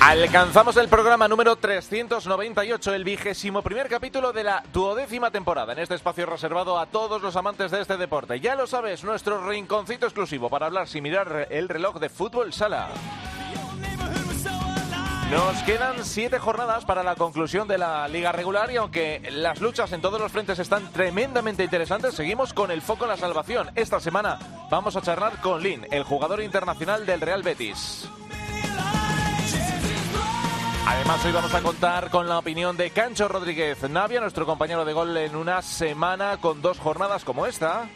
Alcanzamos el programa número 398, el vigésimo primer capítulo de la duodécima temporada, en este espacio reservado a todos los amantes de este deporte. Ya lo sabes, nuestro rinconcito exclusivo para hablar sin mirar el reloj de fútbol sala. Nos quedan siete jornadas para la conclusión de la liga regular y aunque las luchas en todos los frentes están tremendamente interesantes, seguimos con el foco en la salvación. Esta semana vamos a charlar con Lin, el jugador internacional del Real Betis. Además, hoy vamos a contar con la opinión de Cancho Rodríguez Navia, nuestro compañero de gol en una semana con dos jornadas como esta.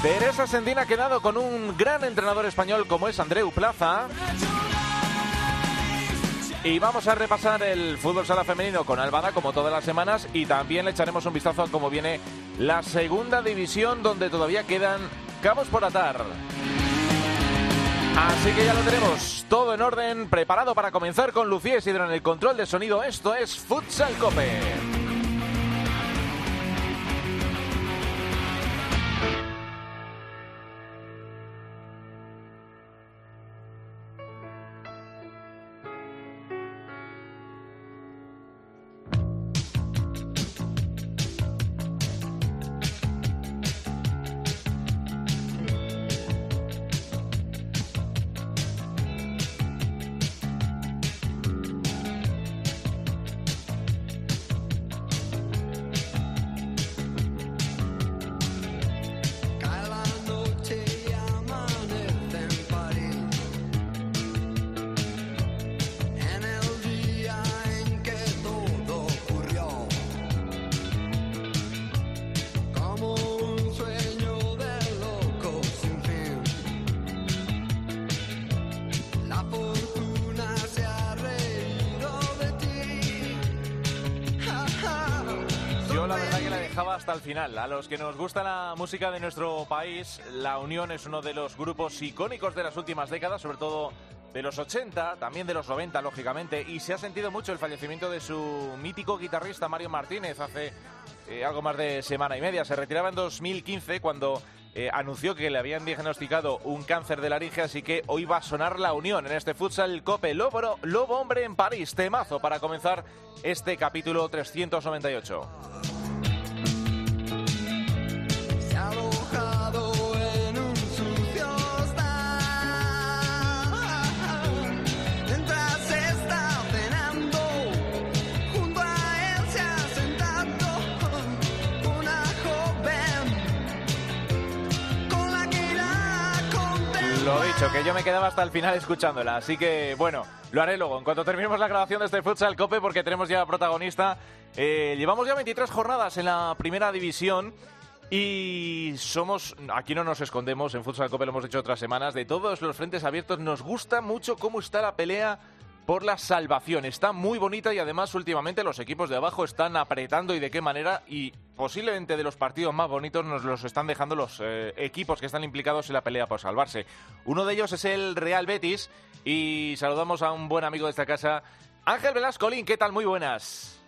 Teresa Sendina ha quedado con un gran entrenador español como es Andreu Plaza. Y vamos a repasar el fútbol sala femenino con Albada como todas las semanas y también le echaremos un vistazo a cómo viene la segunda división donde todavía quedan cabos por atar. Así que ya lo tenemos todo en orden, preparado para comenzar con Lucía Isidro en el control de sonido. Esto es Futsal Cope. Hasta el final. A los que nos gusta la música de nuestro país, La Unión es uno de los grupos icónicos de las últimas décadas, sobre todo de los 80, también de los 90, lógicamente, y se ha sentido mucho el fallecimiento de su mítico guitarrista Mario Martínez hace eh, algo más de semana y media. Se retiraba en 2015 cuando eh, anunció que le habían diagnosticado un cáncer de laringe, así que hoy va a sonar la unión en este futsal Cope Lobo, Lobo Hombre en París. Temazo para comenzar este capítulo 398. Lo dicho, que yo me quedaba hasta el final escuchándola. Así que, bueno, lo haré luego, en cuanto terminemos la grabación de este Futsal Cope, porque tenemos ya protagonista. Eh, llevamos ya 23 jornadas en la primera división. Y somos, aquí no nos escondemos, en Futsal Cope lo hemos dicho otras semanas, de todos los frentes abiertos, nos gusta mucho cómo está la pelea por la salvación. Está muy bonita y además últimamente los equipos de abajo están apretando y de qué manera y posiblemente de los partidos más bonitos nos los están dejando los eh, equipos que están implicados en la pelea por salvarse. Uno de ellos es el Real Betis y saludamos a un buen amigo de esta casa, Ángel Velascolín. ¿Qué tal? Muy buenas.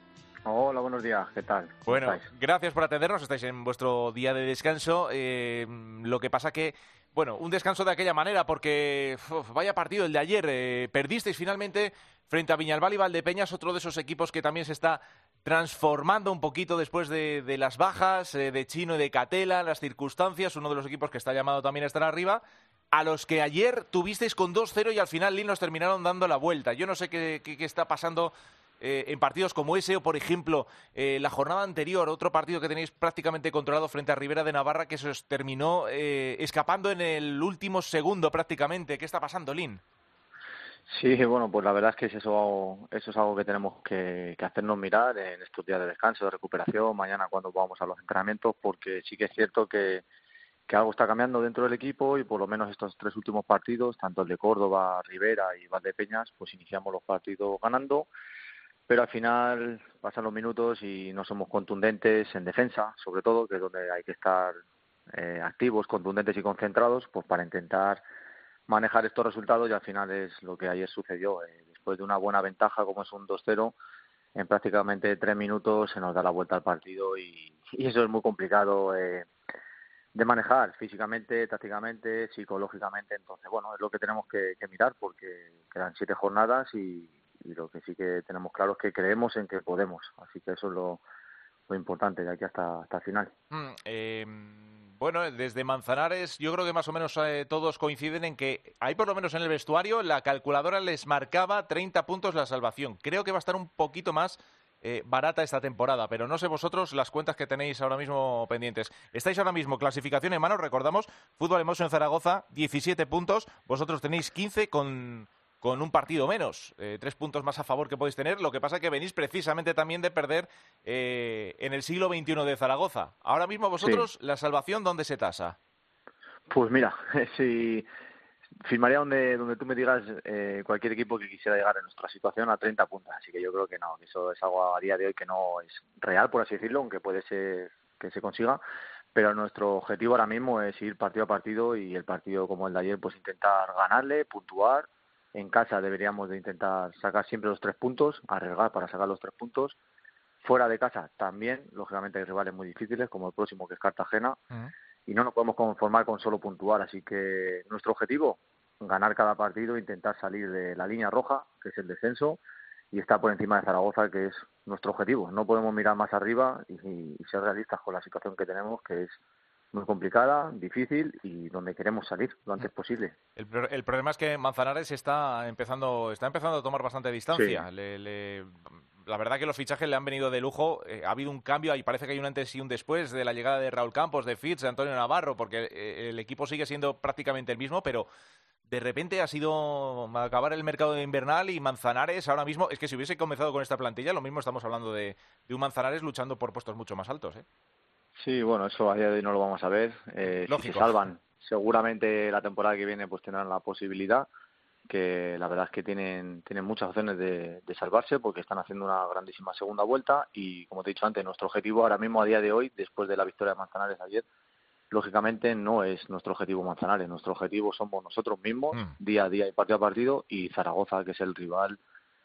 Hola, buenos días, ¿qué tal? Bueno, gracias por atendernos, estáis en vuestro día de descanso. Eh, lo que pasa que bueno, un descanso de aquella manera porque vaya partido el de ayer. Eh, perdisteis finalmente frente a Viñalbal y Valdepeñas, otro de esos equipos que también se está transformando un poquito después de, las bajas eh, de Chino y de Catela, las circunstancias, uno de los equipos que está llamado también a estar arriba, a los que ayer tuvisteis con 2-0 y al final Lin terminaron dando la vuelta. Yo no sé qué está pasando eh, en partidos como ese o, por ejemplo, eh, la jornada anterior, otro partido que tenéis prácticamente controlado frente a Rivera de Navarra que se os terminó eh, escapando en el último segundo prácticamente. ¿Qué está pasando, Lin? Sí, bueno, pues la verdad es que eso, eso es algo que tenemos que, hacernos mirar en estos días de descanso, de recuperación, mañana cuando vamos a los entrenamientos, porque sí que es cierto que, que algo está cambiando dentro del equipo y por lo menos estos tres últimos partidos, tanto el de Córdoba, Rivera y Valdepeñas, pues iniciamos los partidos ganando, pero al final pasan los minutos y no somos contundentes en defensa, sobre todo, que es donde hay que estar eh, activos, contundentes y concentrados, pues para intentar manejar estos resultados y al final es lo que ayer sucedió. Eh, después de una buena ventaja como es un 2-0, en prácticamente tres minutos se nos da la vuelta al partido y, eso es muy complicado. Eh, de manejar físicamente, tácticamente, psicológicamente. Entonces, bueno, es lo que tenemos que, mirar porque quedan siete jornadas y, lo que sí que tenemos claro es que creemos en que podemos. Así que eso es lo, importante de aquí hasta, hasta el final. Mm, eh, bueno, desde Manzanares yo creo que más o menos eh, todos coinciden en que hay por lo menos en el vestuario la calculadora les marcaba 30 puntos la salvación. Creo que va a estar un poquito más eh, barata esta temporada, pero no sé vosotros las cuentas que tenéis ahora mismo pendientes. Estáis ahora mismo clasificación en mano, recordamos, Fútbol Hermoso en Zaragoza, 17 puntos, vosotros tenéis 15 con, con un partido menos, eh, tres puntos más a favor que podéis tener. Lo que pasa es que venís precisamente también de perder eh, en el siglo XXI de Zaragoza. Ahora mismo vosotros, la salvación, ¿dónde se tasa? Pues mira, si firmaría donde, donde tú me digas eh, cualquier equipo que quisiera llegar en nuestra situación a 30 puntos. Así que yo creo que no, que eso es algo a día de hoy que no es real, por así decirlo, aunque puede ser que se consiga. Pero nuestro objetivo ahora mismo es ir partido a partido y el partido como el de ayer, pues intentar ganarle, puntuar. En casa deberíamos de intentar sacar siempre los tres puntos, arriesgar para sacar los tres puntos. Fuera de casa también, lógicamente hay rivales muy difíciles, como el próximo que es Cartagena y no nos podemos conformar con solo puntuar. Así que nuestro objetivo, ganar cada partido, intentar salir de la línea roja, que es el descenso, y estar por encima de Zaragoza, que es nuestro objetivo. No podemos mirar más arriba y, ser realistas con la situación que tenemos, que es muy complicada, difícil y donde queremos salir lo antes posible. El, el problema es que Manzanares está empezando, está empezando a tomar bastante distancia. Le, la verdad que los fichajes le han venido de lujo. Eh, ha habido un cambio y parece que hay un antes y un después de la llegada de Raúl Campos, de Fitz, de Antonio Navarro, porque eh, el equipo sigue siendo prácticamente el mismo, pero de repente ha sido acabar el mercado invernal y Manzanares ahora mismo, es que si hubiese comenzado con esta plantilla, lo mismo estamos hablando de, un Manzanares luchando por puestos mucho más altos. ¿eh? Sí, bueno, eso a día de hoy no lo vamos a ver. Eh, si se salvan, seguramente la temporada que viene pues tendrán la posibilidad que la verdad es que tienen, tienen muchas opciones de, salvarse porque están haciendo una grandísima segunda vuelta y como te he dicho antes, nuestro objetivo ahora mismo a día de hoy, después de la victoria de Manzanares ayer, lógicamente no es nuestro objetivo Manzanares, nuestro objetivo somos nosotros mismos, mm. día a día y partido a partido, y Zaragoza, que es el rival,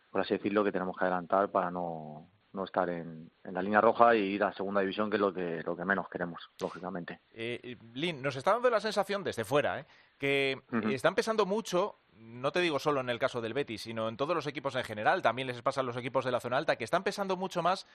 por así decirlo, que tenemos que adelantar para no, no estar en, en, la línea roja y ir a segunda división, que es lo que, lo que menos queremos, lógicamente. Eh, Lin, nos está dando la sensación desde fuera ¿eh? que está empezando mucho no te digo solo en el caso del Betis, sino en todos los equipos en general, también les pasa a los equipos de la zona alta, que están pesando mucho más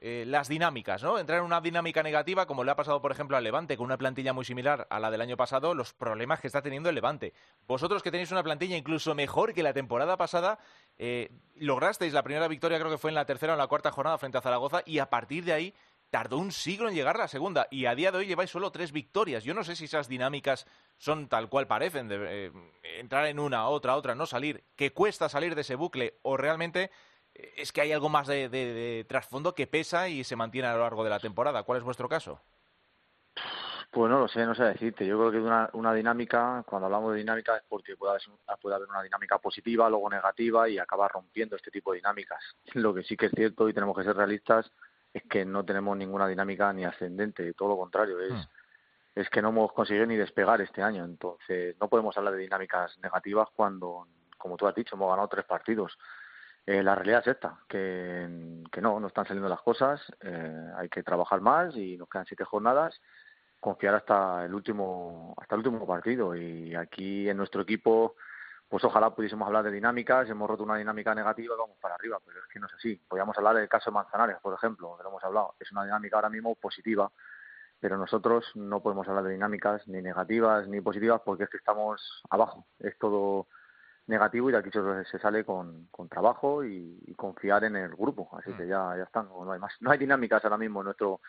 eh, las dinámicas, ¿no? Entrar en una dinámica negativa, como le ha pasado, por ejemplo, al Levante, con una plantilla muy similar a la del año pasado, los problemas que está teniendo el Levante. Vosotros que tenéis una plantilla incluso mejor que la temporada pasada, eh, lograsteis la primera victoria, creo que fue en la tercera o la cuarta jornada frente a Zaragoza, y a partir de ahí tardó un siglo en llegar la segunda y a día de hoy lleváis solo tres victorias. Yo no sé si esas dinámicas son tal cual parecen, eh, entrar en una, otra, otra, no salir, que cuesta salir de ese bucle o realmente eh, es que hay algo más de, trasfondo que pesa y se mantiene a lo largo de la temporada. ¿Cuál es vuestro caso? Pues no lo sé, no sé decirte. Yo creo que una, una dinámica, cuando hablamos de dinámica es porque puede haber, puede haber una dinámica positiva, luego negativa y acabar rompiendo este tipo de dinámicas. Lo que sí que es cierto y tenemos que ser realistas es que no tenemos ninguna dinámica ni ascendente, todo lo contrario, es, hmm. es que no hemos conseguido ni despegar este año. Entonces, no podemos hablar de dinámicas negativas cuando, como tú has dicho, hemos ganado tres partidos. Eh, la realidad es esta, que, que no, no están saliendo las cosas, eh, hay que trabajar más y nos quedan siete jornadas, confiar hasta el último, hasta el último partido. Y aquí en nuestro equipo pues ojalá pudiésemos hablar de dinámicas, hemos roto una dinámica negativa y vamos para arriba, pero es que no es así. Podríamos hablar del caso de Manzanares, por ejemplo, que lo hemos hablado. Es una dinámica ahora mismo positiva, pero nosotros no podemos hablar de dinámicas ni negativas ni positivas porque es que estamos abajo. Es todo negativo y de aquí se sale con, con trabajo y, confiar en el grupo. Así que mm. ya, ya están, no hay más. No hay dinámicas ahora mismo en nuestro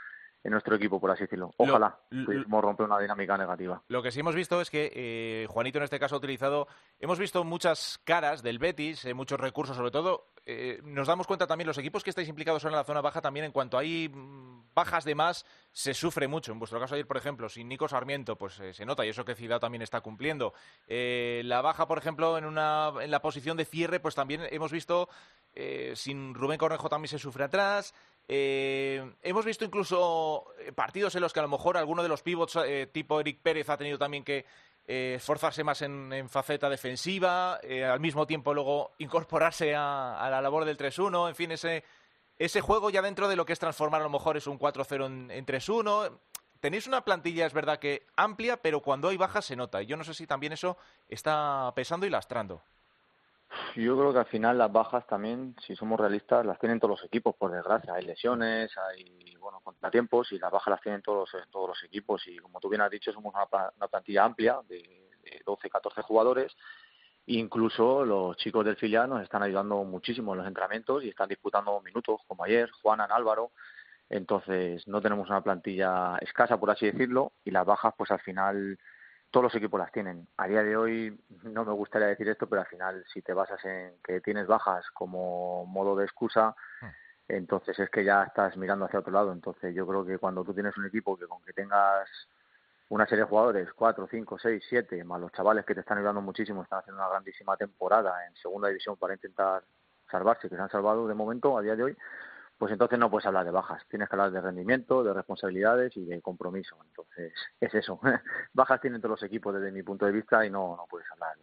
en nuestro equipo, por así decirlo. Ojalá pudiésemos romper una dinámica negativa. Lo que sí hemos visto es que eh, Juanito en este caso ha utilizado, hemos visto muchas caras del Betis, eh, muchos recursos sobre todo. Eh, nos damos cuenta también, los equipos que estáis implicados en la zona baja, también en cuanto hay mm, bajas de más, se sufre mucho. En vuestro caso ayer, por ejemplo, sin Nico Sarmiento, pues se nota y eso que Ciudad también está cumpliendo. la baja, por ejemplo, en, una, en la posición de cierre, pues también hemos visto, sin Rubén Cornejo también se sufre atrás. Eh, hemos visto incluso eh, partidos en los que a lo mejor alguno de los pivots eh, tipo Eric Pérez ha tenido también que esforzarse más en, faceta defensiva, al mismo tiempo luego incorporarse a, la labor del 3-1, en fin, ese, ese juego ya dentro de lo que es transformar a lo mejor es un 4-0 en, en 3-1. Tenéis una plantilla, es verdad que amplia, pero cuando hay bajas se nota. Y yo no sé si también eso está pesando y lastrando. Yo creo que al final las bajas también, si somos realistas, las tienen todos los equipos, por desgracia. Hay lesiones, hay bueno contratiempos y las bajas las tienen todos, todos los equipos. Y como tú bien has dicho, somos una, plantilla amplia de, de 12, 14 jugadores. Incluso los chicos del filial nos están ayudando muchísimo en los entrenamientos y están disputando minutos, como ayer, Juanan, Álvaro. Entonces, no tenemos una plantilla escasa, por así decirlo, y las bajas, pues al final todos los equipos las tienen. A día de hoy no me gustaría decir esto, pero al final si te basas en que tienes bajas como modo de excusa, hmm. entonces es que ya estás mirando hacia otro lado. Entonces yo creo que cuando tú tienes un equipo que con que tengas una serie de jugadores, cuatro, cinco, seis, siete, más los chavales que te están ayudando muchísimo, están haciendo una grandísima temporada en segunda división para intentar salvarse, que se han salvado de momento a día de hoy, pues entonces no puedes hablar de bajas, tienes que hablar de rendimiento, de responsabilidades y de compromiso. Entonces, es eso. bajas tienen todos los equipos desde mi punto de vista y no, no puedes hablar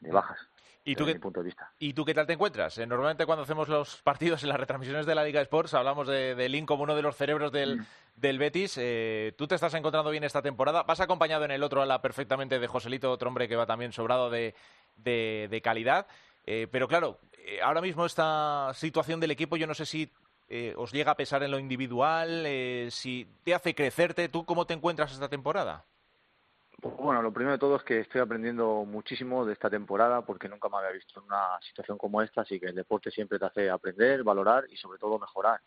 de, bajas. ¿Y tú, qué, mi punto de vista. ¿Y tú qué tal te encuentras? Eh, normalmente cuando hacemos los partidos en las retransmisiones de la Liga Sports hablamos de, de Link como uno de los cerebros del, mm. del Betis. Eh, ¿Tú te estás encontrando bien esta temporada? ¿Vas acompañado en el otro ala perfectamente de Joselito, otro hombre que va también sobrado de, de calidad? Eh, pero claro, eh, ahora mismo esta situación del equipo, yo no sé si eh, os llega a pesar en lo individual, si te hace crecerte. ¿Tú cómo te encuentras esta temporada? Bueno, lo primero de todo es que estoy aprendiendo muchísimo de esta temporada porque nunca me había visto en una situación como esta, así que el deporte siempre te hace aprender, valorar y sobre todo mejorar.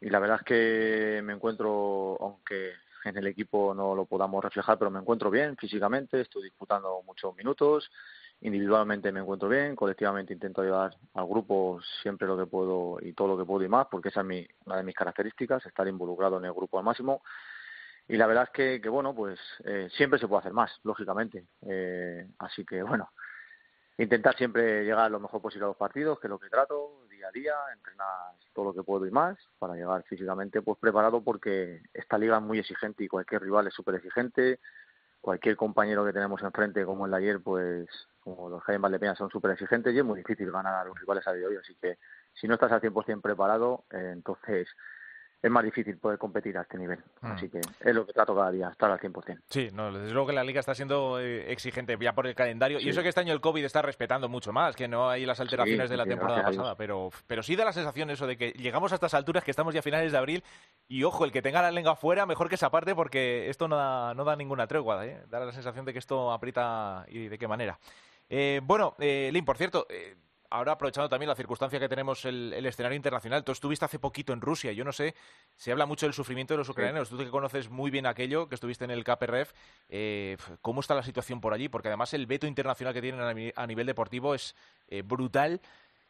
Y la verdad es que me encuentro, aunque en el equipo no lo podamos reflejar, pero me encuentro bien físicamente, estoy disputando muchos minutos, individualmente me encuentro bien, colectivamente intento ayudar al grupo siempre lo que puedo y todo lo que puedo y más, porque esa es mi, una de mis características, estar involucrado en el grupo al máximo. Y la verdad es que, bueno, pues eh, siempre se puede hacer más, lógicamente. Eh, así que, bueno, intentar siempre llegar lo mejor posible a los partidos, que es lo que trato día a día, entrenar todo lo que puedo y más, para llegar físicamente pues preparado, porque esta liga es muy exigente y cualquier rival es súper exigente. Cualquier compañero que tenemos enfrente, como el de ayer, pues como los Jaime Valdepeña son súper exigentes y es muy difícil ganar a los rivales a día de hoy. Así que si no estás al 100% preparado, eh, entonces es más difícil poder competir a este nivel. Mm. Así que es lo que trato cada día, estar al 100%. Sí, no, desde luego que la liga está siendo eh, exigente ya por el calendario. Y eso que este año el COVID está respetando mucho más, que no hay las alteraciones de la temporada pasada. Pero, pero sí da la sensación eso de que llegamos a estas alturas, que estamos ya a finales de abril, y ojo, el que tenga la lengua afuera, mejor que se aparte, porque esto no da, no da ninguna tregua. ¿eh? Da la sensación de que esto aprieta y de qué manera. Eh, bueno, eh, Lin, por cierto, eh, ahora aprovechando también la circunstancia que tenemos el, escenario internacional, tú estuviste hace poquito en Rusia, yo no sé, se habla mucho del sufrimiento de los ucranianos, tú que conoces muy bien aquello, que estuviste en el KPRF, eh, ¿cómo está la situación por allí? Porque además el veto internacional que tienen a, nivel deportivo es brutal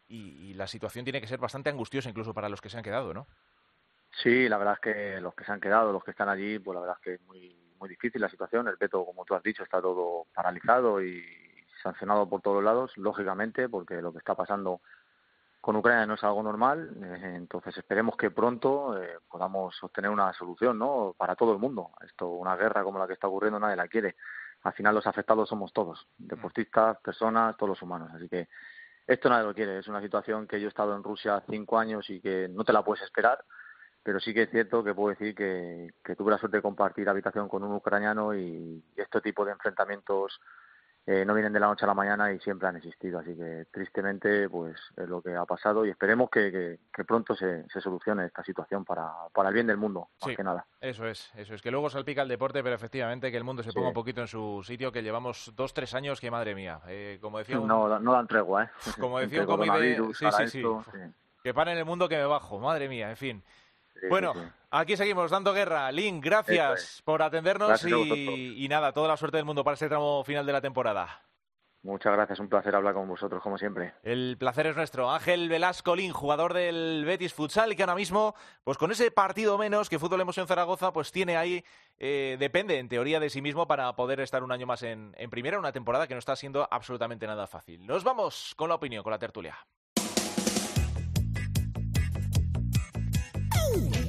y, la situación tiene que ser bastante angustiosa incluso para los que se han quedado, ¿no? Sí, la verdad es que los que se han quedado, los que están allí, pues la verdad es que es muy, muy difícil la situación, el veto, como tú has dicho, está todo paralizado y sancionado por todos lados, lógicamente, porque lo que está pasando con Ucrania no es algo normal. Eh, entonces esperemos que pronto eh, podamos obtener una solución, ¿no? Para todo el mundo. Esto, una guerra como la que está ocurriendo, nadie la quiere. Al final los afectados somos todos, deportistas, personas, todos los humanos. Así que esto nadie lo quiere. Es una situación que yo he estado en Rusia cinco años y que no te la puedes esperar. Pero sí que es cierto que puedo decir que, que tuve la suerte de compartir habitación con un ucraniano y este tipo de enfrentamientos eh, no vienen de la noche a la mañana y siempre han existido. Así que tristemente pues es lo que ha pasado y esperemos que, pronto se, solucione esta situación para, para el bien del mundo, más que nada. Eso es, eso es. Que luego salpica el deporte, pero efectivamente que el mundo se ponga un poquito en su sitio, que llevamos dos, tres años que madre mía. Eh, como decía no, no dan tregua, ¿eh? Como decía un de... Sí, sí, sí. Que paren el mundo que me bajo, madre mía, en fin. Bueno, aquí seguimos dando guerra. Lin, gracias por atendernos y, y nada, toda la suerte del mundo para este tramo final de la temporada. Muchas gracias, un placer hablar con vosotros, como siempre. El placer es nuestro. Ángel Velasco Lin, jugador del Betis Futsal, que ahora mismo, pues con ese partido menos que Fútbol Emoción Zaragoza, pues tiene ahí, eh, depende en teoría de sí mismo para poder estar un año más en, en primera, una temporada que no está siendo absolutamente nada fácil. Nos vamos con la opinión, con la tertulia. Woo!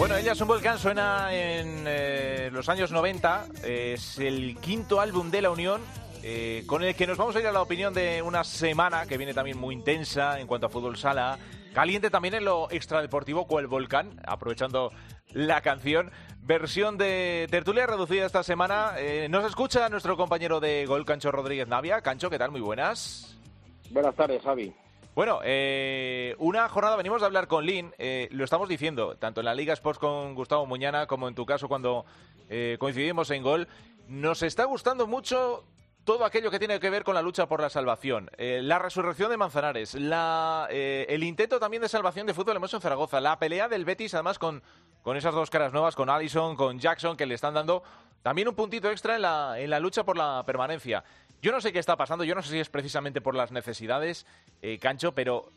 Bueno, ella es un volcán, suena en eh, los años 90, es el quinto álbum de la Unión, eh, con el que nos vamos a ir a la opinión de una semana que viene también muy intensa en cuanto a fútbol sala, caliente también en lo extradeportivo, cual volcán, aprovechando la canción. Versión de tertulia reducida esta semana. Eh, nos escucha nuestro compañero de gol, Cancho Rodríguez Navia. Cancho, ¿qué tal? Muy buenas. Buenas tardes, Javi. Bueno, eh, una jornada, venimos a hablar con Lin, eh, lo estamos diciendo, tanto en la Liga Sports con Gustavo Muñana como en tu caso cuando eh, coincidimos en gol. Nos está gustando mucho todo aquello que tiene que ver con la lucha por la salvación, la resurrección de Manzanares, el intento también de salvación de fútbol en Zaragoza, la pelea del Betis además con, con esas dos caras nuevas, con Allison, con Jackson, que le están dando también un puntito extra en la, en la lucha por la permanencia. Yo no sé qué está pasando, yo no sé si es precisamente por las necesidades, eh, Cancho, pero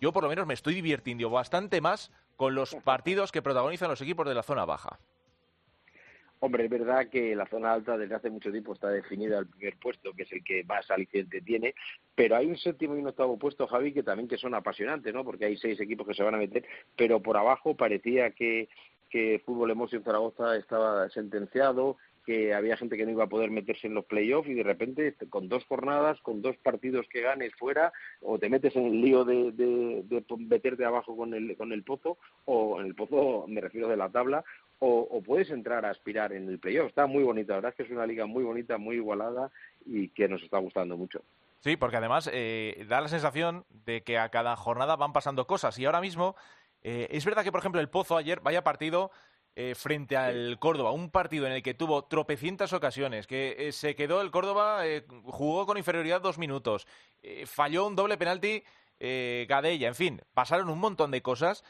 yo por lo menos me estoy divirtiendo bastante más con los partidos que protagonizan los equipos de la zona baja. Hombre, es verdad que la zona alta desde hace mucho tiempo está definida al primer puesto, que es el que más aliciente tiene, pero hay un séptimo y un octavo puesto, Javi, que también que son apasionantes, ¿no? Porque hay seis equipos que se van a meter, pero por abajo parecía que, que Fútbol Emoción Zaragoza estaba sentenciado, que había gente que no iba a poder meterse en los playoffs y de repente este, con dos jornadas, con dos partidos que ganes fuera, o te metes en el lío de, de, meterte abajo con el, con el pozo, o en el pozo me refiero de la tabla, o, puedes entrar a aspirar en el playoff. Está muy bonita, la verdad es que es una liga muy bonita, muy igualada y que nos está gustando mucho. Sí, porque además eh, da la sensación de que a cada jornada van pasando cosas y ahora mismo eh, es verdad que, por ejemplo, el Pozo ayer, vaya partido, eh, frente al Córdoba, un partido en el que tuvo tropecientas ocasiones, que eh, se quedó el Córdoba, eh, jugó con inferioridad dos minutos, falló un doble penalti Gadella, en fin, pasaron un montón de cosas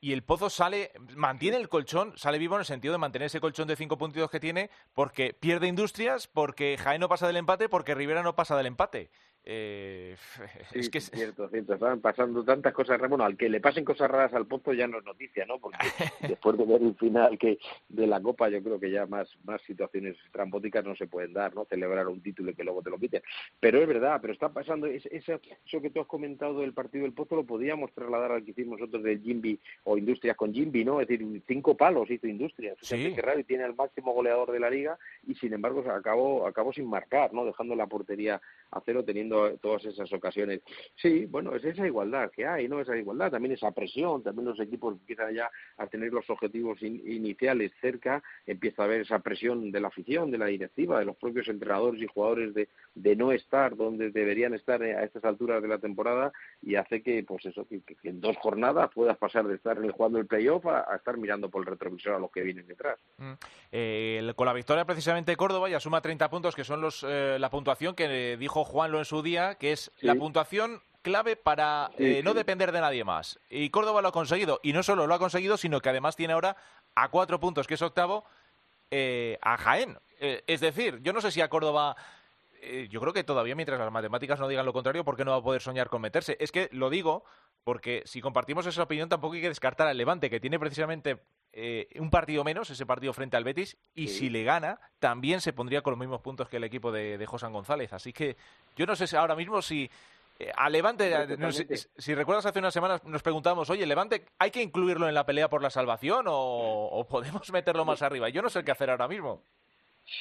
y el Pozo sale, mantiene el colchón, sale vivo en el sentido de mantener ese colchón de cinco puntos que tiene, porque pierde industrias, porque Jaén no pasa del empate, porque Rivera no pasa del empate. Eh, es que es cierto, cierto. Están pasando tantas cosas raras. Bueno, al que le pasen cosas raras al Pozo ya no es noticia, ¿no? Porque después de ver el final que de la Copa, yo creo que ya más, más situaciones trambóticas no se pueden dar, ¿no? Celebrar un título y que luego te lo quiten. Pero es verdad, pero está pasando. eso, eso que tú has comentado del partido del Pozo lo podíamos trasladar al que hicimos nosotros del Jimby o Industrias con Jimby, ¿no? Es decir, cinco palos hizo Industrias. Sí. raro y tiene el máximo goleador de la liga y sin embargo acabó, acabó sin marcar, ¿no? Dejando la portería a cero teniendo todas esas ocasiones. Sí, bueno, es esa igualdad que hay, ¿no? Esa igualdad, también esa presión, también los equipos empiezan ya a tener los objetivos iniciales cerca, empieza a haber esa presión de la afición, de la directiva, de los propios entrenadores y jugadores de, de no estar donde deberían estar a estas alturas de la temporada y hace que, pues eso, que, en dos jornadas puedas pasar de estar jugando el playoff a, estar mirando por el retrovisor a los que vienen detrás. Mm. Eh, con la victoria precisamente Córdoba ya suma 30 puntos, que son los eh, la puntuación que dijo Juanlo en su día, que es la puntuación clave para eh, no depender de nadie más. Y Córdoba lo ha conseguido. Y no solo lo ha conseguido, sino que además tiene ahora a cuatro puntos, que es octavo, eh, a Jaén. Eh, es decir, yo no sé si a Córdoba... yo creo que todavía mientras las matemáticas no digan lo contrario, ¿por qué no va a poder soñar con meterse? Es que lo digo porque si compartimos esa opinión tampoco hay que descartar al Levante, que tiene precisamente un partido menos, ese partido frente al Betis, y si le gana, también se pondría con los mismos puntos que el equipo de, de José González. Así que yo no sé si ahora mismo si eh, a Levante, si, recuerdas hace unas semanas nos preguntamos, oye, Levante, ¿hay que incluirlo en la pelea por la salvación o, podemos meterlo más arriba? Yo no sé qué hacer ahora mismo.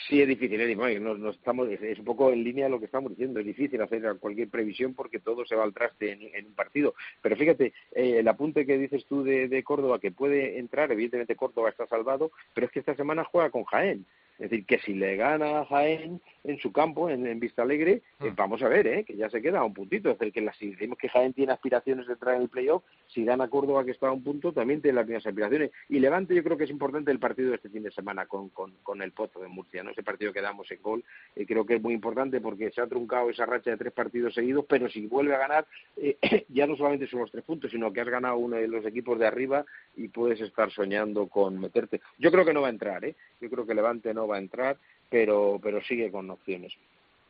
Sí, es difícil, no, estamos, es un poco en línea de lo que estamos diciendo. Es difícil hacer cualquier previsión porque todo se va al traste en, un partido. Pero fíjate, eh, el apunte que dices tú de, de, Córdoba, que puede entrar, evidentemente Córdoba está salvado, pero es que esta semana juega con Jaén Es decir, que si le gana a Jaén en su campo, en, Vista Alegre, eh, hmm. vamos a ver, ¿eh? que ya se queda a un puntito. Es decir, que si decimos que Jaén tiene aspiraciones de entrar en el playoff, si gana Córdoba, que está a un punto, también tiene las mismas aspiraciones. Y Levante, yo creo que es importante el partido de este fin de semana con, con, con el Pozo de Murcia, ¿no? ese partido que damos en gol. Eh, creo que es muy importante porque se ha truncado esa racha de tres partidos seguidos, pero si vuelve a ganar, eh, ya no solamente son los tres puntos, sino que has ganado uno de los equipos de arriba y puedes estar soñando con meterte. Yo creo que no va a entrar, ¿eh? yo creo que Levante no va a entrar pero, pero sigue con opciones.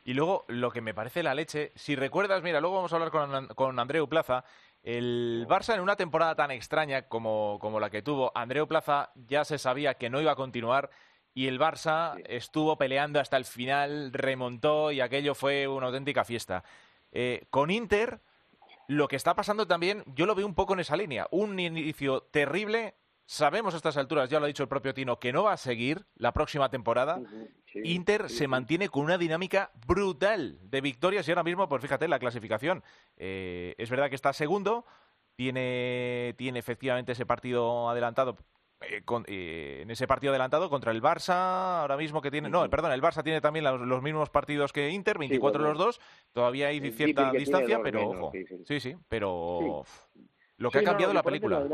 Y luego, lo que me parece la leche, si recuerdas, mira, luego vamos a hablar con, con Andreu Plaza, el Barça en una temporada tan extraña como, como la que tuvo Andreu Plaza ya se sabía que no iba a continuar y el Barça estuvo peleando hasta el final, remontó y aquello fue una auténtica fiesta. Eh, con Inter, lo que está pasando también, yo lo veo un poco en esa línea. Un inicio terrible, Sabemos a estas alturas, ya lo ha dicho el propio Tino, que no va a seguir la próxima temporada. Inter se mantiene con una dinámica brutal de victorias y ahora mismo, pues fíjate, la clasificación. Eh, es verdad que está segundo, tiene, tiene efectivamente ese partido adelantado. Eh, eh, en ese partido adelantado contra el Barça, ahora mismo que tiene. No, perdón, el Barça tiene también los, mismos partidos que Inter, 24 los dos. Todavía hay cierta distancia, pero ojo. Sí, sí, pero. Lo que ha cambiado la película.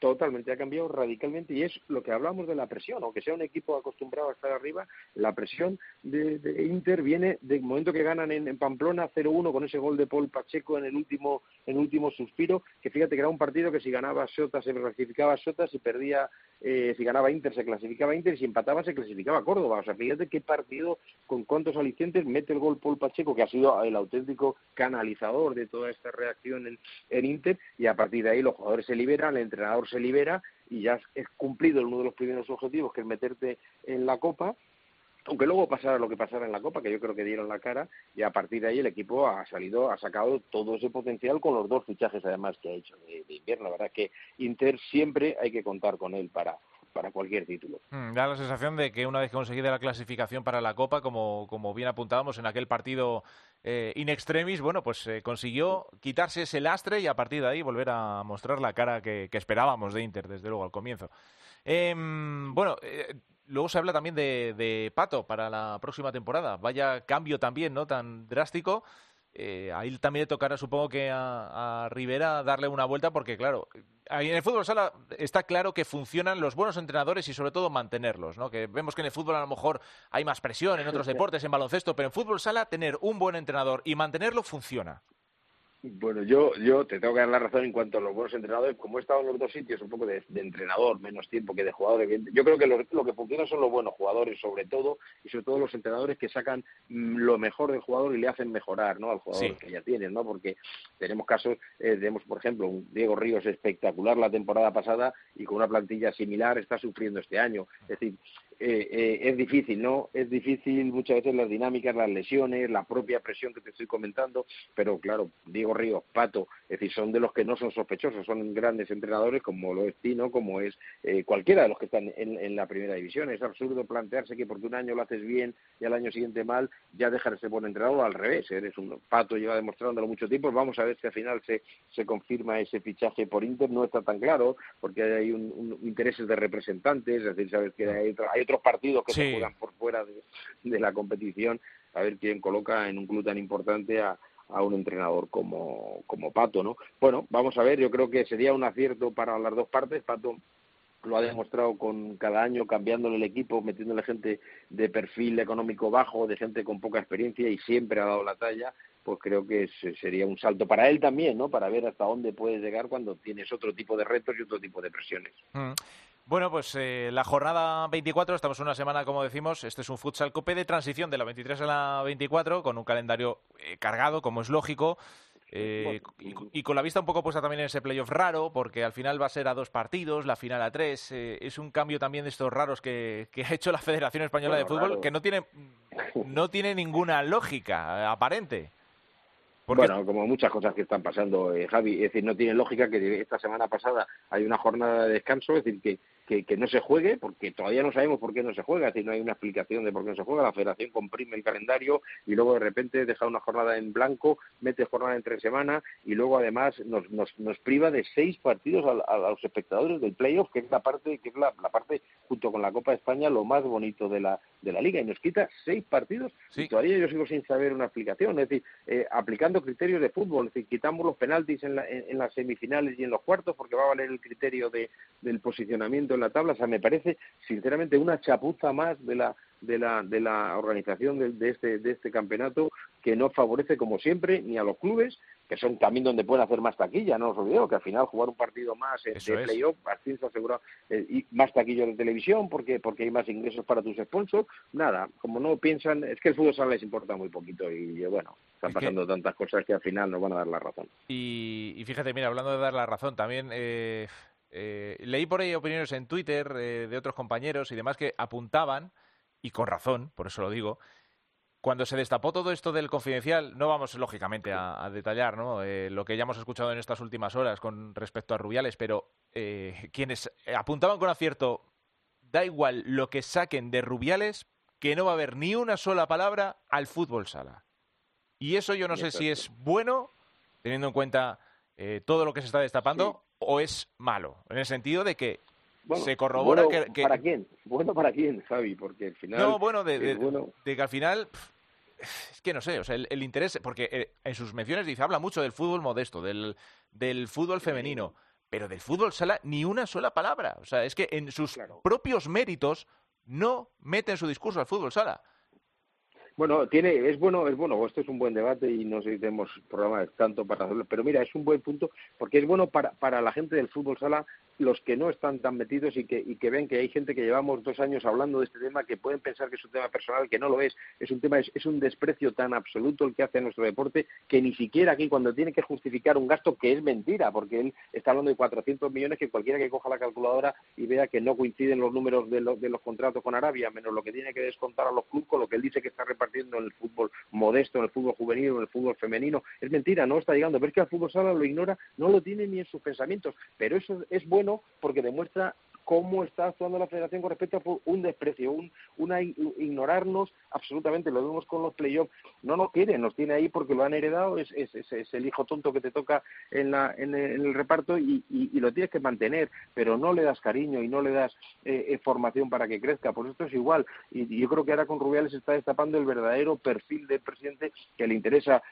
Totalmente, ha cambiado radicalmente y es lo que hablamos de la presión, aunque sea un equipo acostumbrado a estar arriba, la presión de, Inter viene del momento que ganan en, Pamplona 0-1 con ese gol de Paul Pacheco en el último en último suspiro, que fíjate que era un partido que si ganaba Sota se clasificaba Sota, si perdía, eh, si ganaba Inter se clasificaba Inter y si empataba se clasificaba Córdoba. O sea, fíjate qué partido con cuántos alicientes mete el gol Paul Pacheco, que ha sido el auténtico canalizador de toda esta reacción en, en Inter y a partir de ahí los jugadores se liberan, el entrenador se libera y ya es cumplido uno de los primeros objetivos, que es meterte en la Copa, aunque luego pasara lo que pasara en la Copa, que yo creo que dieron la cara, y a partir de ahí el equipo ha salido, ha sacado todo ese potencial con los dos fichajes además que ha hecho de, invierno. La verdad que Inter siempre hay que contar con él para, para cualquier título. Mm, da la sensación de que una vez conseguida la clasificación para la Copa, como, como bien apuntábamos en aquel partido eh, in extremis, bueno, pues eh, consiguió quitarse ese lastre y a partir de ahí volver a mostrar la cara que, esperábamos de Inter, desde luego, al comienzo. Em, bueno, eh, luego se habla también de, de, Pato para la próxima temporada. Vaya cambio también, ¿no? Tan drástico. Eh, ahí también le tocará, supongo que a, Rivera darle una vuelta, porque claro, en el fútbol sala está claro que funcionan los buenos entrenadores y sobre todo mantenerlos, ¿no? Que vemos que en el fútbol a lo mejor hay más presión, en otros deportes, en baloncesto, pero en fútbol sala tener un buen entrenador y mantenerlo funciona. Bueno, yo, yo te tengo que dar la razón en cuanto a los buenos entrenadores. Como he estado en los dos sitios, un poco de, entrenador, menos tiempo que de jugador. Yo creo que lo, que funciona son los buenos jugadores, sobre todo, y sobre todo los entrenadores que sacan mm, lo mejor del jugador y le hacen mejorar ¿no? al jugador que ya tienen, ¿no? Porque tenemos casos, eh, tenemos, por ejemplo, un Diego Ríos espectacular la temporada pasada y con una plantilla similar está sufriendo este año. Es decir, eh, eh, es difícil, ¿no? Es difícil muchas veces las dinámicas, las lesiones, la propia presión que te estoy comentando, pero claro, Diego Ríos, Pato, es decir, son de los que no son sospechosos, son grandes entrenadores como lo es Tino, como es eh, cualquiera de los que están en, la primera división. Es absurdo plantearse que porque un año lo haces bien y al año siguiente mal, ya dejar de ser buen entrenador, al revés, eres un Pato, lleva demostrándolo mucho tiempo, vamos a ver si al final se, se confirma ese fichaje por Inter, no está tan claro, porque hay un, intereses de representantes, es decir, sabes que hay, hay otros partidos que se juegan por fuera de, la competición, a ver quién coloca en un club tan importante a, a un entrenador como, como Pato, ¿no? Bueno, vamos a ver, yo creo que sería un acierto para las dos partes. Pato lo ha demostrado con cada año cambiándole el equipo, metiéndole gente de perfil económico bajo, de gente con poca experiencia y siempre ha dado la talla, pues creo que sería un salto para él también, ¿no? Para ver hasta dónde puedes llegar cuando tienes otro tipo de retos y otro tipo de presiones. Mm. Bueno, pues eh, la jornada 24, estamos una semana, como decimos, este es un futsal cope de transición de la 23 a la 24, con un calendario eh, cargado, como es lógico, eh, y, con la vista un poco puesta también en ese playoff raro, porque al final va a ser a dos partidos, la final a tres. es un cambio también de estos raros que, ha hecho la Federación Española de Fútbol, que no tiene, no tiene ninguna lógica aparente. Bueno, como muchas cosas que están pasando, Javi, es decir, no tiene lógica que esta semana pasada hay una jornada de descanso, es decir, que que, no se juegue, porque todavía no sabemos por qué no se juega, es decir, no hay una explicación de por qué no se juega, la federación comprime el calendario y luego de repente deja una jornada en blanco, mete jornada entre semana y luego además nos, nos, nos priva de seis partidos a, los espectadores del playoff, que es la parte, que es la, parte junto con la Copa de España lo más bonito de la de la liga y nos quita seis partidos y todavía yo sigo sin saber una explicación. Es decir, eh, aplicando criterios de fútbol, es decir, quitamos los penaltis en, en, las semifinales y en los cuartos porque va a valer el criterio de, del posicionamiento en la tabla. O sea, me parece sinceramente una chapuza más de la de la, de la organización de, de, este, de este campeonato que no favorece, como siempre, ni a los clubes, que son también donde pueden hacer más taquilla, no os olvidemos que al final jugar un partido más de playoff, ascenso asegurado, eh, y más taquillo de televisión, porque porque hay más ingresos para tus sponsors, nada, como no piensan, es que el fútbol sala les importa muy poquito y bueno, están pasando tantas cosas que al final nos van a dar la razón. Y, fíjate, mira, hablando de dar la razón, también... Eh, eh, leí por ahí opiniones en Twitter de otros compañeros y demás que apuntaban y con razón, por eso lo digo, cuando se destapó todo esto del confidencial, no vamos lógicamente a, detallar ¿no? Eh, lo que ya hemos escuchado en estas últimas horas con respecto a Rubiales, pero eh, quienes apuntaban con acierto, da igual lo que saquen de Rubiales, que no va a haber ni una sola palabra al fútbol sala. Y eso yo no sé si es bueno, teniendo en cuenta eh, todo lo que se está destapando, o es malo, en el sentido de que se corrobora que, ¿Para quién? Bueno, ¿para quién, Javi? Porque al final... No, bueno, de, que al final... es que no sé, o sea, el, interés... Porque eh, en sus menciones dice, habla mucho del fútbol modesto, del, del fútbol femenino, pero del fútbol sala ni una sola palabra. O sea, es que en sus propios méritos no mete en su discurso al fútbol sala. Bueno, tiene, es bueno, es bueno, esto es un buen debate y no sé si tenemos tanto para hacerlo, pero mira, es un buen punto porque es bueno para, para la gente del fútbol sala los que no están tan metidos y que, y que ven que hay gente que llevamos dos años hablando de este tema que pueden pensar que es un tema personal, que no lo es. Es un tema, es, un desprecio tan absoluto el que hace nuestro deporte que ni siquiera aquí cuando tiene que justificar un gasto que es mentira, porque él está hablando de 400 millones que cualquiera que coja la calculadora y vea que no coinciden los números de, de los contratos con Arabia, menos lo que tiene que descontar a los clubes con lo que él dice que está repartiendo en el fútbol modesto, en el fútbol juvenil, en el fútbol femenino. Es mentira, no está llegando. Pero es que el fútbol sala lo ignora, no lo tiene ni en sus pensamientos. Pero eso es bueno porque demuestra cómo está actuando la federación con respecto a un desprecio, un, una ignorarnos absolutamente, lo vemos con los playoffs, no nos quiere, nos tiene ahí porque lo han heredado, es, el hijo tonto que te toca en, la, en, el, reparto y, y, lo tienes que mantener, pero no le das cariño y no le das eh, eh, formación para que crezca, por esto es igual, y, y yo creo que ahora con Rubiales está destapando el verdadero perfil del presidente que le interesa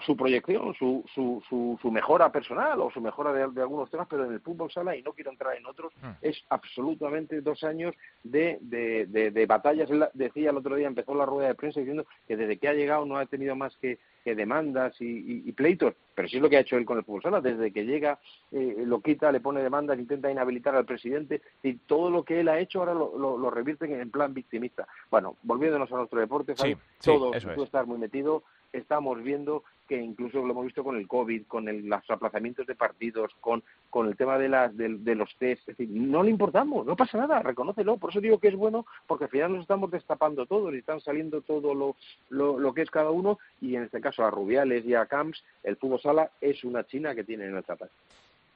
su proyección, su, su, su, su, mejora personal o su mejora de, algunos temas, pero en el fútbol sala, y no quiero entrar en otros, hmm. es absolutamente dos años de, de, de, batallas. Él decía el otro día, empezó la rueda de prensa diciendo que desde que ha llegado no ha tenido más que, que demandas y, pleitos, pero sí es lo que ha hecho él con el fútbol sala, desde que llega eh, lo quita, le pone demandas, intenta inhabilitar al presidente, y todo lo que él ha hecho ahora lo, lo, revierten en plan victimista. Bueno, volviéndonos a nuestro deporte, sí, todos, tú estás muy metido, estamos viendo que incluso lo hemos visto con el COVID, con los aplazamientos de partidos, con, con el tema de, las, de, los test, es decir, no le importamos, no pasa nada, reconócelo. Por eso digo que es bueno, porque al final nos estamos destapando todo y están saliendo todo lo, lo, lo que es cada uno, y en este caso a Rubiales y a Camps, el fútbol sala es una China que tiene en el zapato.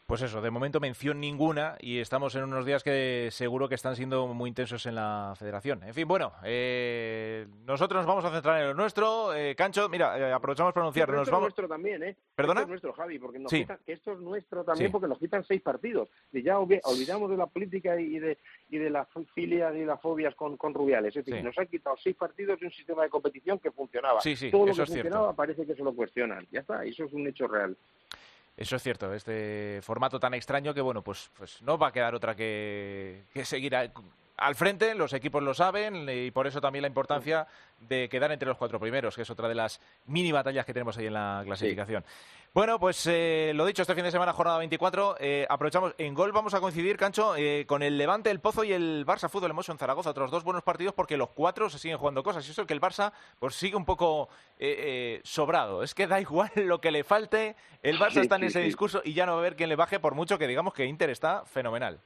Pues eso, de momento mención ninguna y estamos en unos días que seguro que están siendo muy intensos en la federación. En fin, bueno, eh, nosotros nos vamos a centrar en lo nuestro. Eh, Cancho, mira, eh, aprovechamos para anunciar. Nos vamos... nuestro también, ¿eh? ¿Perdona? Esto es nuestro, Javi, porque nos quitan, que esto es nuestro también porque nos quitan seis partidos. Y ya olvidamos de la política y de, y de las filias y las fobias con, con Rubiales. Es decir, nos han quitado seis partidos de un sistema de competición que funcionaba. Todo lo que funcionaba parece que se lo cuestionan. Ya está, eso es un hecho real. Eso es cierto, este formato tan extraño que, bueno, pues, pues no va a quedar otra que, que seguir al frente, los equipos lo saben y por eso también la importancia de quedar entre los cuatro primeros, que es otra de las mini batallas que tenemos ahí en la clasificación. Bueno, pues eh, lo dicho, este fin de semana, jornada 24, eh, aprovechamos, en gol vamos a coincidir, Cancho, eh, con el Levante, el Pozo y el Barça Fútbol Emotion Zaragoza, otros dos buenos partidos porque los cuatro se siguen jugando cosas y eso es que el Barça pues sigue un poco sobrado, es que da igual lo que le falte, el Barça está en ese discurso y ya no va a haber quien le baje por mucho que digamos que Inter está fenomenal.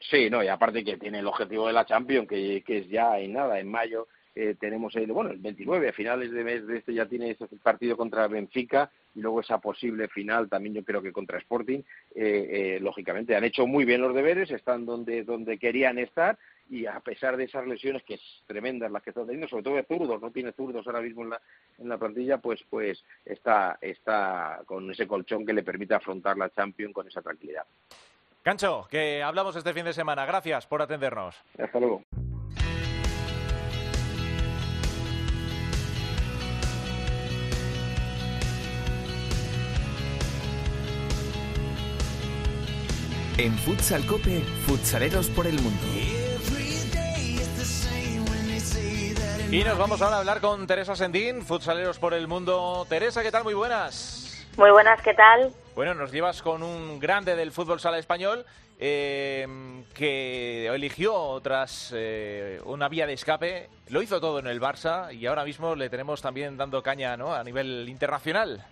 Sí, no, y aparte que tiene el objetivo de la Champions, que, que es ya en nada, en mayo eh, tenemos el, bueno, el 29, a finales de mes de este ya tiene ese partido contra Benfica y luego esa posible final también yo creo que contra Sporting. Eh, eh, lógicamente han hecho muy bien los deberes, están donde, donde querían estar y a pesar de esas lesiones que es tremendas las que están teniendo, sobre todo de zurdos, no tiene zurdos ahora mismo en la, en la plantilla, pues, pues está, está con ese colchón que le permite afrontar la Champions con esa tranquilidad. Cancho, que hablamos este fin de semana. Gracias por atendernos. Hasta luego. En Futsal Cope, futsaleros por el mundo. Y nos vamos ahora a hablar con Teresa Sendín, futsaleros por el mundo. Teresa, ¿qué tal? Muy buenas. Muy buenas, ¿qué tal? Bueno, nos llevas con un grande del fútbol sala español eh, que eligió tras eh, una vía de escape. Lo hizo todo en el Barça y ahora mismo le tenemos también dando caña ¿no? a nivel internacional.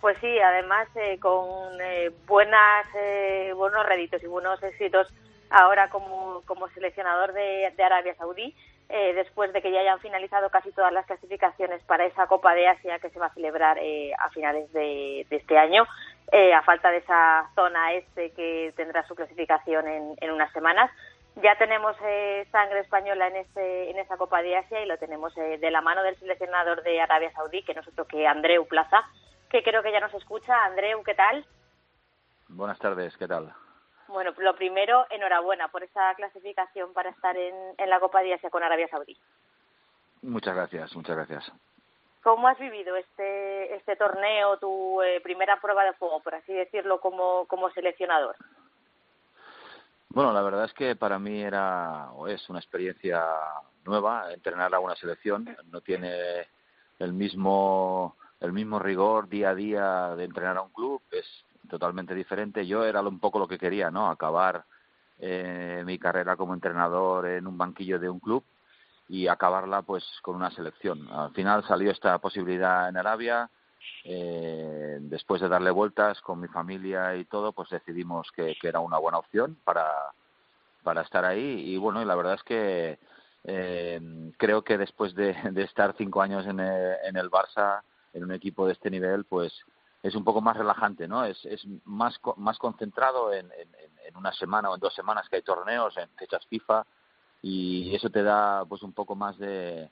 Pues sí, además eh, con eh, buenas, eh, buenos réditos y buenos éxitos ahora como, como seleccionador de, Arabia Saudí, después de que ya hayan finalizado casi todas las clasificaciones para esa Copa de Asia que se va a celebrar a finales de, este año, a falta de esa zona este que tendrá su clasificación en, en unas semanas. Ya tenemos sangre española en, ese, en esa Copa de Asia y lo tenemos de la mano del seleccionador de Arabia Saudí, que no es otro que Andreu Plaza, que creo que ya nos escucha. Andreu, ¿qué tal? Buenas tardes, ¿qué tal? Bueno, lo primero, enhorabuena por esa clasificación para estar en, la Copa de Asia con Arabia Saudí. Muchas gracias, muchas gracias. ¿Cómo has vivido este, este torneo, tu eh, primera prueba de fuego, por así decirlo, como, como seleccionador? Bueno, la verdad es que para mí era o es una experiencia nueva entrenar a una selección. No tiene el mismo el mismo rigor día a día de entrenar a un club es totalmente diferente. Yo era un poco lo que quería, ¿no? Acabar eh, mi carrera como entrenador en un banquillo de un club y acabarla pues con una selección. Al final salió esta posibilidad en Arabia. Eh, después de darle vueltas con mi familia y todo, pues decidimos que, era una buena opción para, para estar ahí. Y bueno, y la verdad es que eh, creo que después de, estar cinco años en en el Barça, en un equipo de este nivel, pues es un poco más relajante, ¿no? Es, es más, más concentrado en, en, una semana o en dos semanas que hay torneos, en fechas FIFA, y eso te da pues un poco más de,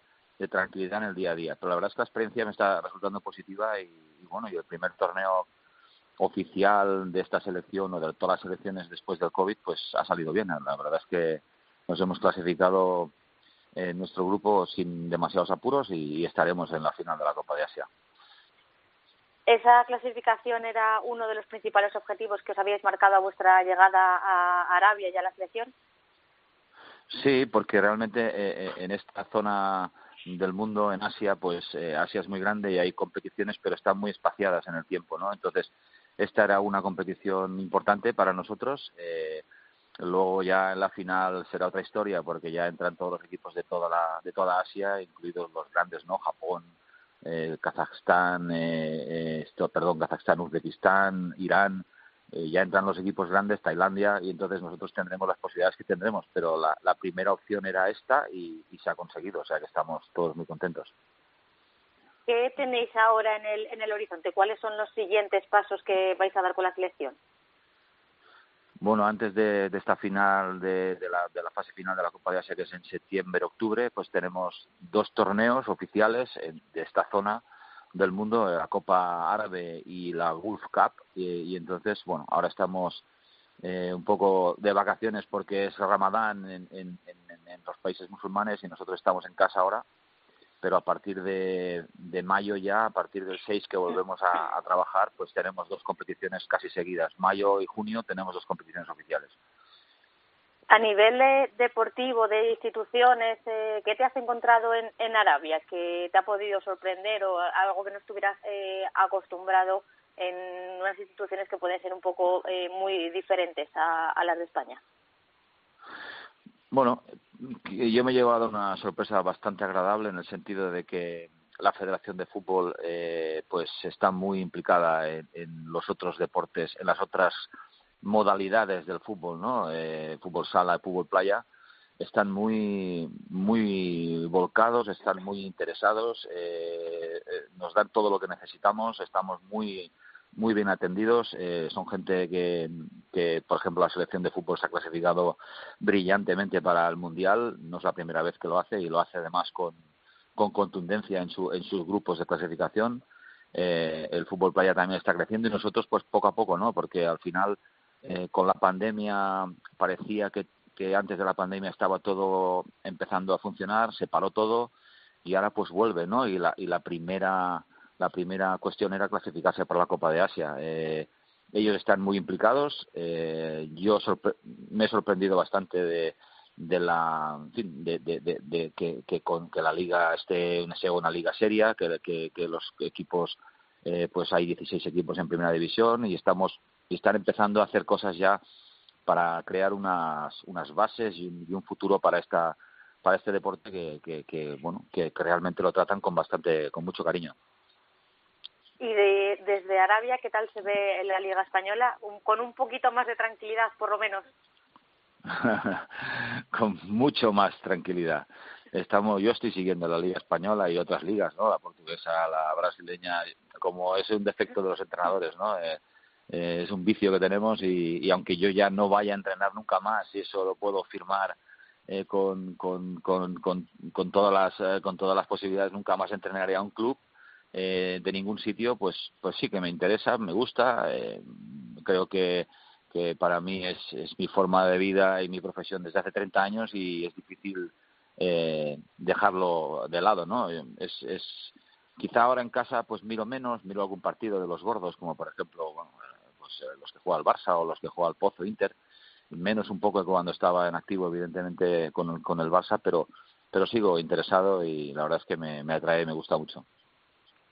tranquilidad en el día a día. Pero la verdad es que la experiencia me está resultando positiva y, bueno, y el primer torneo oficial de esta selección o de todas las selecciones después del COVID, pues ha salido bien. La verdad es que nos hemos clasificado en nuestro grupo sin demasiados apuros y estaremos en la final de la Copa de Asia. ¿Esa clasificación era uno de los principales objetivos que os habíais marcado a vuestra llegada a Arabia y a la selección? Sí, porque realmente eh, eh, en esta zona del mundo, en Asia, pues eh, Asia es muy grande y hay competiciones, pero están muy espaciadas en el tiempo, ¿no? Entonces, esta era una competición importante para nosotros. luego ya en la final será otra historia, porque ya entran todos los equipos de toda la, de toda Asia, incluidos los grandes, ¿no? Japón, eh, Kazajstán, eh, esto, perdón, Kazajstán, Uzbekistán, Irán, eh, ya entran los equipos grandes, Tailandia, y entonces nosotros tendremos las posibilidades que tendremos, pero la, primera opción era esta y, se ha conseguido, o sea que estamos todos muy contentos. ¿Qué tenéis ahora en el, en el horizonte? ¿Cuáles son los siguientes pasos que vais a dar con la selección? Bueno, antes de, esta final, de, la, de, la, fase final de la Copa de Asia, que es en septiembre-octubre, pues tenemos dos torneos oficiales de esta zona del mundo, la Copa Árabe y la Gulf Cup. Y, entonces, bueno, ahora estamos eh, un poco de vacaciones porque es Ramadán en, en, en los países musulmanes y nosotros estamos en casa ahora pero a partir de, mayo ya, a partir del 6 que volvemos a, trabajar, pues tenemos dos competiciones casi seguidas. Mayo y junio tenemos dos competiciones oficiales. A nivel deportivo, de instituciones, eh, ¿qué te has encontrado en, en, Arabia que te ha podido sorprender o algo que no estuvieras eh, acostumbrado en unas instituciones que pueden ser un poco eh, muy diferentes a las de España? Bueno, yo me he llevado una sorpresa bastante agradable en el sentido de que la Federación de Fútbol eh, pues está muy implicada en, los otros deportes, en las otras modalidades del fútbol, ¿no? Eh, fútbol sala, fútbol playa, están muy muy volcados, están muy interesados, eh, nos dan todo lo que necesitamos, estamos muy muy bien atendidos. Eh, son gente que, que, por ejemplo, la selección de fútbol se ha clasificado brillantemente para el Mundial. No es la primera vez que lo hace y lo hace además con, con contundencia en, su, en sus grupos de clasificación. Eh, el fútbol playa también está creciendo y nosotros, pues poco a poco, ¿no? Porque al final eh, con la pandemia parecía que, que antes de la pandemia estaba todo empezando a funcionar, se paró todo y ahora pues vuelve, ¿no? Y la, y la primera la primera cuestión era clasificarse para la Copa de Asia. Eh, ellos están muy implicados. Eh, yo me he sorprendido bastante de, de la de, de, de, que, que, con que la liga esté sea una liga seria que, que, que los equipos eh, pues hay 16 equipos en primera división y estamos y están empezando a hacer cosas ya para crear unas unas bases y un, y un futuro para esta para este deporte que, que, que bueno que, realmente lo tratan con bastante con mucho cariño y de, desde Arabia qué tal se ve en la liga española con un poquito más de tranquilidad por lo menos con mucho más tranquilidad. Estamos, yo estoy siguiendo la liga española y otras ligas, ¿no? La portuguesa, la brasileña, como es un defecto de los entrenadores, ¿no? Eh, eh, es un vicio que tenemos y, aunque yo ya no vaya a entrenar nunca más y eso lo puedo firmar eh, con, con, con, con, todas las con todas las posibilidades nunca más entrenaré a un club de ningún sitio pues pues sí que me interesa me gusta creo que que para mí es, es mi forma de vida y mi profesión desde hace 30 años y es difícil eh, dejarlo de lado, ¿no? Es, es quizá ahora en casa pues miro menos, miro algún partido de los gordos, como por ejemplo bueno, pues, eh, los que juega al Barça o los que juega al Pozo Inter, menos un poco que cuando estaba en activo, evidentemente, con, con el Barça, pero pero sigo interesado y la verdad es que me, me atrae y me gusta mucho.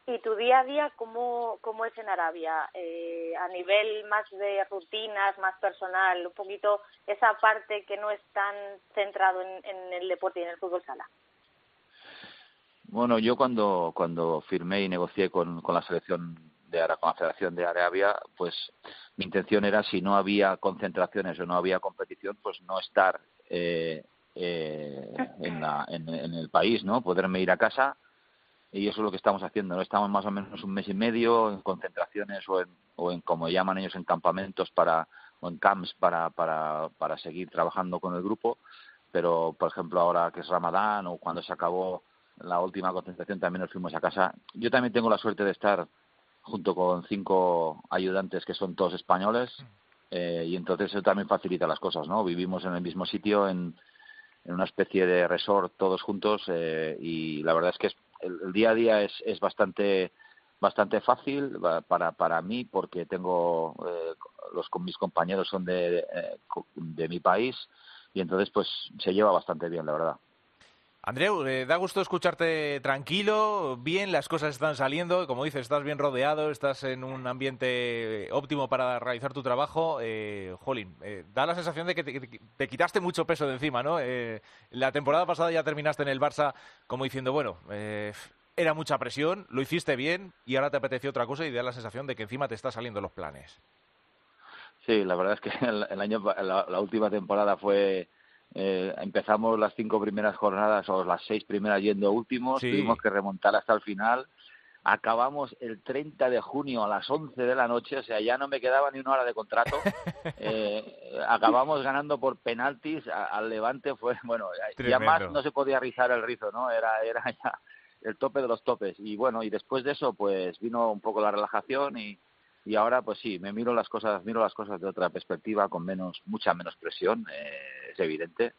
¿Y tu día a día cómo, cómo es en Arabia? Eh, a nivel más de rutinas, más personal, un poquito esa parte que no es tan centrado en, el deporte y en el fútbol sala. Bueno, yo cuando, cuando firmé y negocié con, con la selección de con la Federación de Arabia, pues mi intención era si no había concentraciones o no había competición, pues no estar eh, eh, en, la, en el país, ¿no? Poderme ir a casa y eso es lo que estamos haciendo. ¿no? Estamos más o menos un mes y medio en concentraciones o en, o en como llaman ellos, en campamentos para, o en camps para, para, para seguir trabajando con el grupo. Pero, por ejemplo, ahora que es Ramadán o cuando se acabó la última concentración también nos fuimos a casa. Yo también tengo la suerte de estar junto con cinco ayudantes que son todos españoles eh, y entonces eso también facilita las cosas, ¿no? Vivimos en el mismo sitio, en, en una especie de resort todos juntos eh, y la verdad es que es, el, día a día es, es bastante bastante fácil para para mí porque tengo eh, los con mis compañeros son de, de, de mi país y entonces pues se lleva bastante bien la verdad Andreu, eh, da gusto escucharte tranquilo, bien, las cosas están saliendo, como dices, estás bien rodeado, estás en un ambiente óptimo para realizar tu trabajo. Eh, jolín, eh, da la sensación de que te, te, quitaste mucho peso de encima, ¿no? Eh, la temporada pasada ya terminaste en el Barça como diciendo, bueno, eh, era mucha presión, lo hiciste bien y ahora te apeteció otra cosa y da la sensación de que encima te están saliendo los planes. Sí, la verdad es que el, año, la última temporada fue eh, empezamos las cinco primeras jornadas o las seis primeras yendo últimos, sí. tuvimos que remontar hasta el final. Acabamos el 30 de junio a las 11 de la noche, o sea, ya no me quedaba ni una hora de contrato. eh, acabamos ganando por penaltis al Levante, fue, bueno, Tremendo. ya más no se podía rizar el rizo, ¿no? Era, era ya el tope de los topes. Y bueno, y después de eso, pues vino un poco la relajación y, y ahora pues sí me miro las cosas miro las cosas de otra perspectiva con menos mucha menos presión eh, es evidente.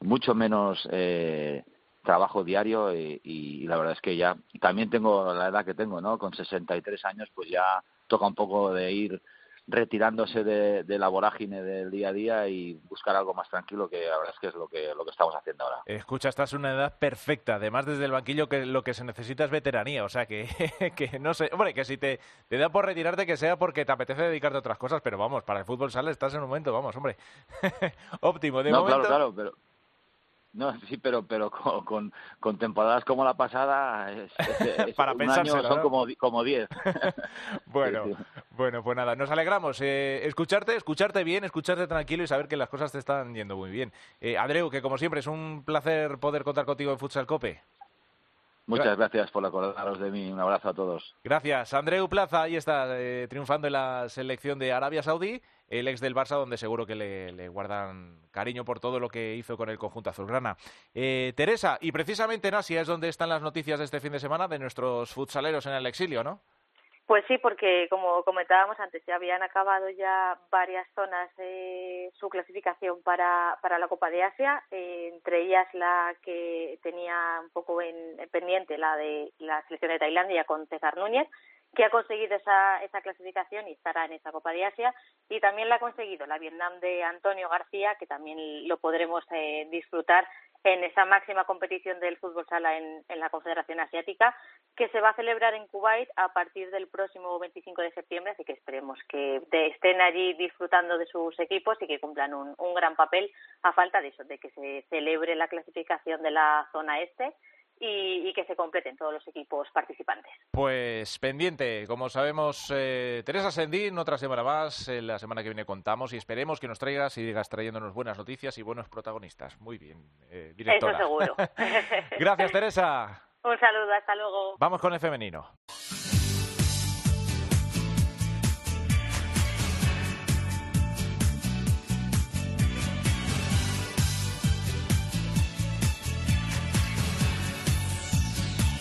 Mucho menos eh, trabajo diario y, y, la verdad es que ya también tengo la edad que tengo no con 63 años pues ya toca un poco de ir retirándose de, de, la vorágine del día a día y buscar algo más tranquilo que la verdad es que es lo que lo que estamos haciendo ahora. Escucha, estás en una edad perfecta, además desde el banquillo que lo que se necesita es veteranía, o sea que, que no sé, hombre, que si te, te da por retirarte que sea porque te apetece dedicarte a otras cosas, pero vamos, para el fútbol sale estás en un momento, vamos, hombre. Óptimo, de no, momento. claro, claro, pero no, sí, pero pero con, con, con temporadas como la pasada es, es, es para un año son ¿no? como como diez. bueno, sí, sí. bueno, pues nada, nos alegramos. Eh, escucharte, escucharte bien, escucharte tranquilo y saber que las cosas te están yendo muy bien. Eh, Andreu, que como siempre es un placer poder contar contigo en Futsal Cope. Muchas gracias por acordaros de mí. Un abrazo a todos. Gracias. Andreu Plaza, ahí está, eh, triunfando en la selección de Arabia Saudí, el ex del Barça, donde seguro que le, guardan cariño por todo lo que hizo con el conjunto azulgrana. Eh, Teresa, y precisamente en Asia es donde están las noticias de este fin de semana de nuestros futsaleros en el exilio, ¿no? Pues sí, porque como comentábamos antes, ya habían acabado ya varias zonas de su clasificación para, para la Copa de Asia, eh, entre ellas la que tenía un poco en, pendiente, la de la selección de Tailandia con César Núñez, que ha conseguido esa, esa clasificación y estará en esa Copa de Asia, y también la ha conseguido la Vietnam de Antonio García, que también lo podremos eh, disfrutar en esa máxima competición del fútbol sala en, la Confederación Asiática, que se va a celebrar en Kuwait a partir del próximo 25 de septiembre, así que esperemos que estén allí disfrutando de sus equipos y que cumplan un, un gran papel a falta de eso, de que se celebre la clasificación de la zona este y, que se completen todos los equipos participantes. Pues pendiente, como sabemos, eh, Teresa Sendín, otra semana más, eh, la semana que viene contamos y esperemos que nos traigas y digas trayéndonos buenas noticias y buenos protagonistas. Muy bien, eh, directora. Eso seguro. Gracias, Teresa. Un saludo, hasta luego. Vamos con el femenino.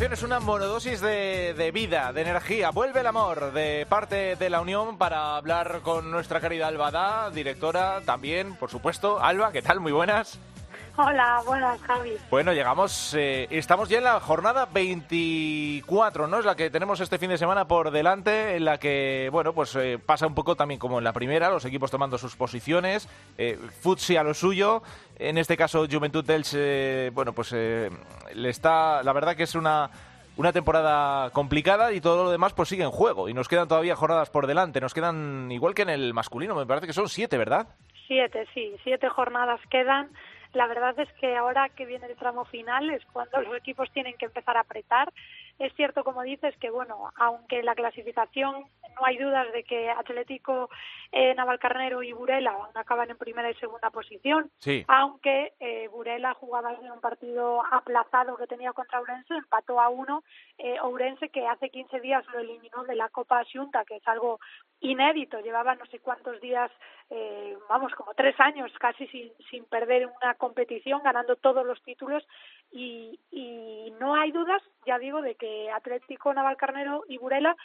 Es una monodosis de, de vida, de energía. Vuelve el amor de parte de la Unión para hablar con nuestra querida Alba directora también, por supuesto. Alba, ¿qué tal? Muy buenas. Hola, buenas, Javi. Bueno, llegamos, eh, estamos ya en la jornada 24, ¿no? Es la que tenemos este fin de semana por delante, en la que, bueno, pues eh, pasa un poco también como en la primera, los equipos tomando sus posiciones, eh, Futsi a lo suyo, en este caso Juventud Elche, bueno, pues le está, la verdad que es una una temporada complicada y todo lo demás pues sigue en juego y nos quedan todavía jornadas por delante, nos quedan igual que en el masculino, me parece que son siete, ¿verdad? Siete, sí, siete jornadas quedan. La verdad es que ahora que viene el tramo final es cuando los equipos tienen que empezar a apretar. Es cierto, como dices, que bueno, aunque la clasificación no hay dudas de que Atlético, eh, Navalcarnero y Burela acaban en primera y segunda posición, aunque eh, Burela jugaba en un partido aplazado que tenía contra Ourense, empató a uno, eh, Ourense que hace 15 días lo eliminó de la Copa Asunta, que es algo inédito, llevaba no sé cuántos días, eh, vamos, como tres años casi sin, sin perder una competición, ganando todos los títulos y, y no hay dudas, ya digo, de que Atlético, Navalcarnero y Burela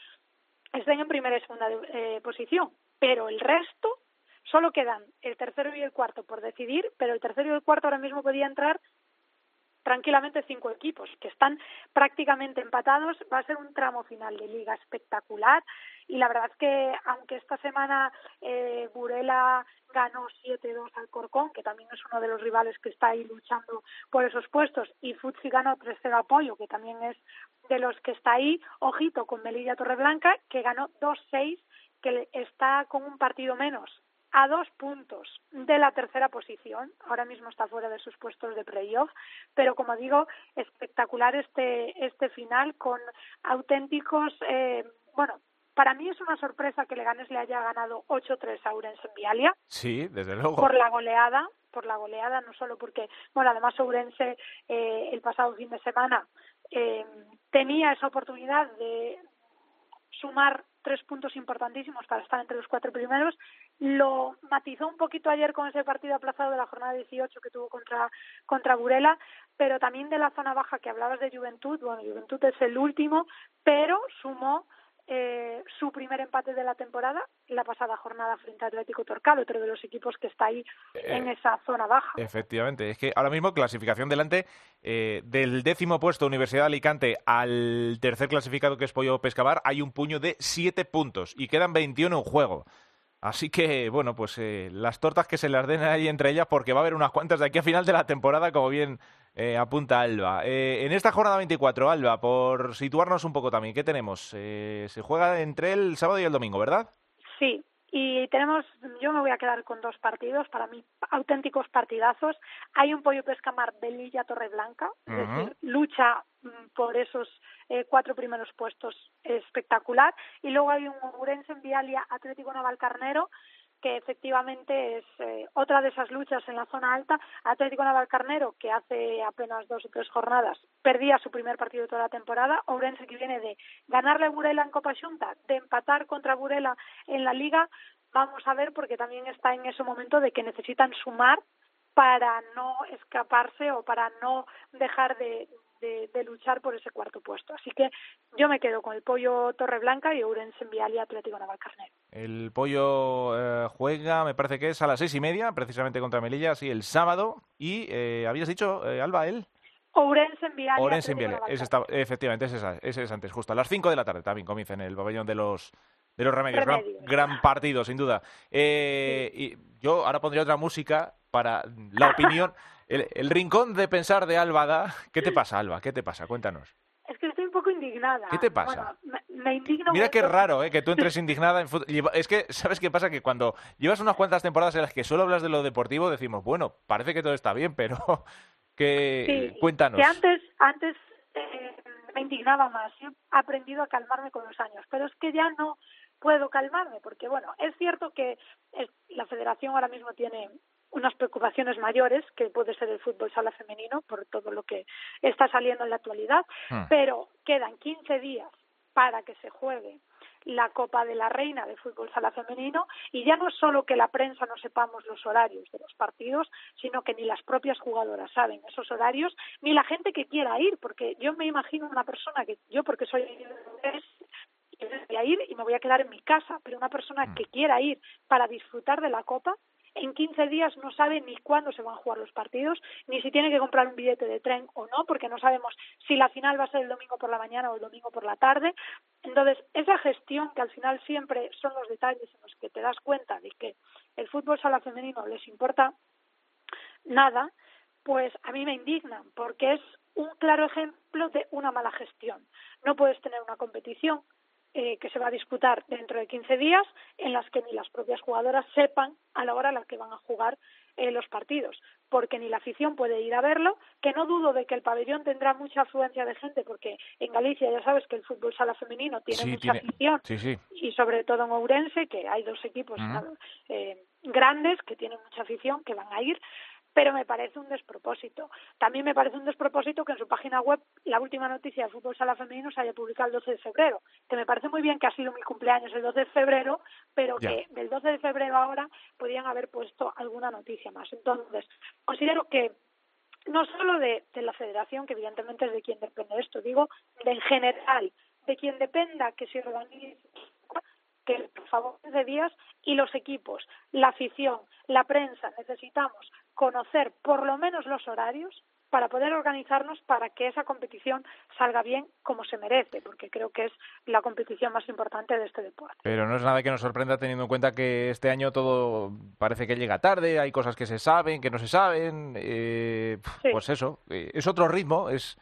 estén en primera y segunda eh, posición, pero el resto solo quedan el tercero y el cuarto por decidir, pero el tercero y el cuarto ahora mismo podía entrar tranquilamente cinco equipos que están prácticamente empatados. Va a ser un tramo final de liga espectacular y la verdad es que aunque esta semana eh, Burela ganó 7-2 al Corcón, que también es uno de los rivales que está ahí luchando por esos puestos, y Futsi ganó 3-0 Apoyo, que también es de los que está ahí, ojito con Melilla Torreblanca, que ganó 2-6, que está con un partido menos a dos puntos de la tercera posición. Ahora mismo está fuera de sus puestos de playoff, pero como digo, espectacular este, este final con auténticos, eh, bueno, para mí es una sorpresa que Leganes le haya ganado 8-3 a Ourense en Vialia. Sí, desde luego. Por la goleada, por la goleada, no solo porque, bueno, además Ourense eh, el pasado fin de semana eh, tenía esa oportunidad de sumar tres puntos importantísimos para estar entre los cuatro primeros. Lo matizó un poquito ayer con ese partido aplazado de la jornada 18 que tuvo contra, contra Burela, pero también de la zona baja que hablabas de Juventud. Bueno, Juventud es el último, pero sumó eh, su primer empate de la temporada la pasada jornada frente a Atlético Torcal, otro de los equipos que está ahí en eh, esa zona baja. Efectivamente, es que ahora mismo clasificación delante eh, del décimo puesto Universidad de Alicante al tercer clasificado que es Pollo Pescabar hay un puño de siete puntos y quedan 21 en juego. Así que, bueno, pues eh, las tortas que se las den ahí entre ellas, porque va a haber unas cuantas de aquí a final de la temporada, como bien eh, apunta Alba. Eh, en esta jornada 24, Alba, por situarnos un poco también, ¿qué tenemos? se juega entre el sábado y el domingo, ¿verdad? Sí, y tenemos, yo me voy a quedar con dos partidos, para mí auténticos partidazos. Hay un Pollo Pescamar Belilla Torreblanca, es decir, lucha mm, por esos eh, cuatro primeros puestos espectacular. Y luego hay un Urense en Vialia Atlético Navalcarnero que efectivamente es eh, otra de esas luchas en la zona alta. Atlético Navalcarnero, que hace apenas dos o tres jornadas perdía su primer partido de toda la temporada. Ourense, que viene de ganarle Burela en Copa Junta, de empatar contra Burela en la Liga. Vamos a ver, porque también está en ese momento de que necesitan sumar para no escaparse o para no dejar de, de, luchar por ese cuarto puesto. Así que yo me quedo con el pollo Torreblanca y Ourense en Vial y Atlético Navalcarnero. El pollo eh, juega, me parece que es a las seis y media, precisamente contra Melilla, sí, el sábado. Y eh, habías dicho, eh, Alba, él. Ourense en Vial. Ourense en Vial, efectivamente, ese es, es antes, justo a las cinco de la tarde también comienza en el pabellón de los de los remedios. Gran, partido, sin duda. y yo ahora pondría otra música para la opinión. El, rincón de pensar de Álvada. ¿Qué te pasa, Alba? ¿Qué te pasa? Cuéntanos. Es que estoy un poco indignada. ¿Qué te pasa? me, indigno Mira qué raro, ¿eh? Que tú entres indignada en fútbol. Es que, ¿sabes qué pasa? Que cuando llevas unas cuantas temporadas en las que solo hablas de lo deportivo, decimos, bueno, parece que todo está bien, pero que cuéntanos. Que antes, antes eh, me indignaba más. Yo he aprendido a calmarme con los años, pero es que ya no puedo calmarme, porque bueno, es cierto que la federación ahora mismo tiene unas preocupaciones mayores que puede ser el fútbol sala femenino por todo lo que está saliendo en la actualidad, ah. pero quedan 15 días para que se juegue la Copa de la Reina de fútbol sala femenino y ya no es solo que la prensa no sepamos los horarios de los partidos, sino que ni las propias jugadoras saben esos horarios, ni la gente que quiera ir, porque yo me imagino una persona que yo porque soy voy a ir y me voy a quedar en mi casa, pero una persona mm. que quiera ir para disfrutar de la Copa en 15 días no sabe ni cuándo se van a jugar los partidos, ni si tiene que comprar un billete de tren o no, porque no sabemos si la final va a ser el domingo por la mañana o el domingo por la tarde. Entonces, esa gestión que al final siempre son los detalles en los que te das cuenta de que el fútbol sala femenino les importa nada, pues a mí me indignan, porque es un claro ejemplo de una mala gestión. No puedes tener una competición eh, que se va a disputar dentro de 15 días, en las que ni las propias jugadoras sepan a la hora en la que van a jugar eh, los partidos, porque ni la afición puede ir a verlo, que no dudo de que el pabellón tendrá mucha afluencia de gente, porque en Galicia ya sabes que el fútbol sala femenino tiene mucha afición, y sobre todo en Ourense, que hay dos equipos eh, grandes que tienen mucha afición, que van a ir, pero me parece un despropósito. También me parece un despropósito que en su página web la última noticia de fútbol sala femenino se haya publicado el 12 de febrero, que me parece muy bien que ha sido mi cumpleaños el 12 de febrero, pero que del 12 de febrero ahora podían haber puesto alguna noticia más. Entonces, considero que no solo de, la federación, que evidentemente es de quien depende esto, digo, de en general, de quien dependa que se organice que por favor de días y los equipos, la afición, la prensa, necesitamos conocer por lo menos los horarios para poder organizarnos para que esa competición salga bien como se merece, porque creo que es la competición más importante de este deporte. Pero no es nada que nos sorprenda teniendo en cuenta que este año todo parece que llega tarde, hay cosas que se saben, que no se saben, eh, pues eso, eh, es otro ritmo, es,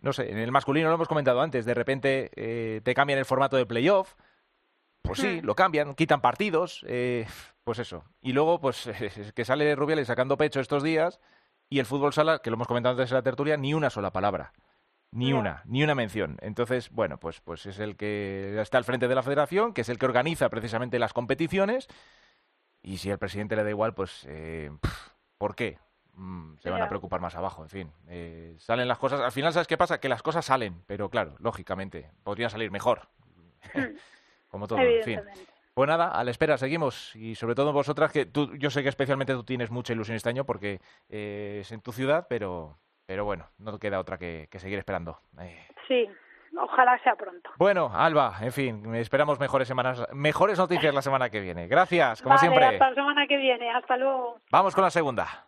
no sé, en el masculino lo hemos comentado antes, de repente eh, te cambian el formato de playoff, pues sí, hmm. lo cambian, quitan partidos, eh, pues eso. Y luego, pues que sale Rubiales sacando pecho estos días y el fútbol sala, que lo hemos comentado antes en la tertulia, ni una sola palabra. Ni una, ni una mención. Entonces, bueno, pues, pues es el que está al frente de la federación, que es el que organiza precisamente las competiciones. Y si al presidente le da igual, pues, eh, ¿por qué? Mm, se van a preocupar más abajo, en fin. Eh, salen las cosas. Al final, ¿sabes qué pasa? Que las cosas salen, pero claro, lógicamente, podrían salir mejor. Como todo, en fin. Pues nada, a la espera, seguimos. Y sobre todo vosotras, que tú, yo sé que especialmente tú tienes mucha ilusión este año porque eh, es en tu ciudad, pero, pero bueno, no te queda otra que, seguir esperando. Eh. Sí, ojalá sea pronto. Bueno, Alba, en fin, esperamos mejores semanas, mejores noticias la semana que viene. Gracias, como siempre. Hasta la semana que viene, hasta luego. Vamos con la segunda.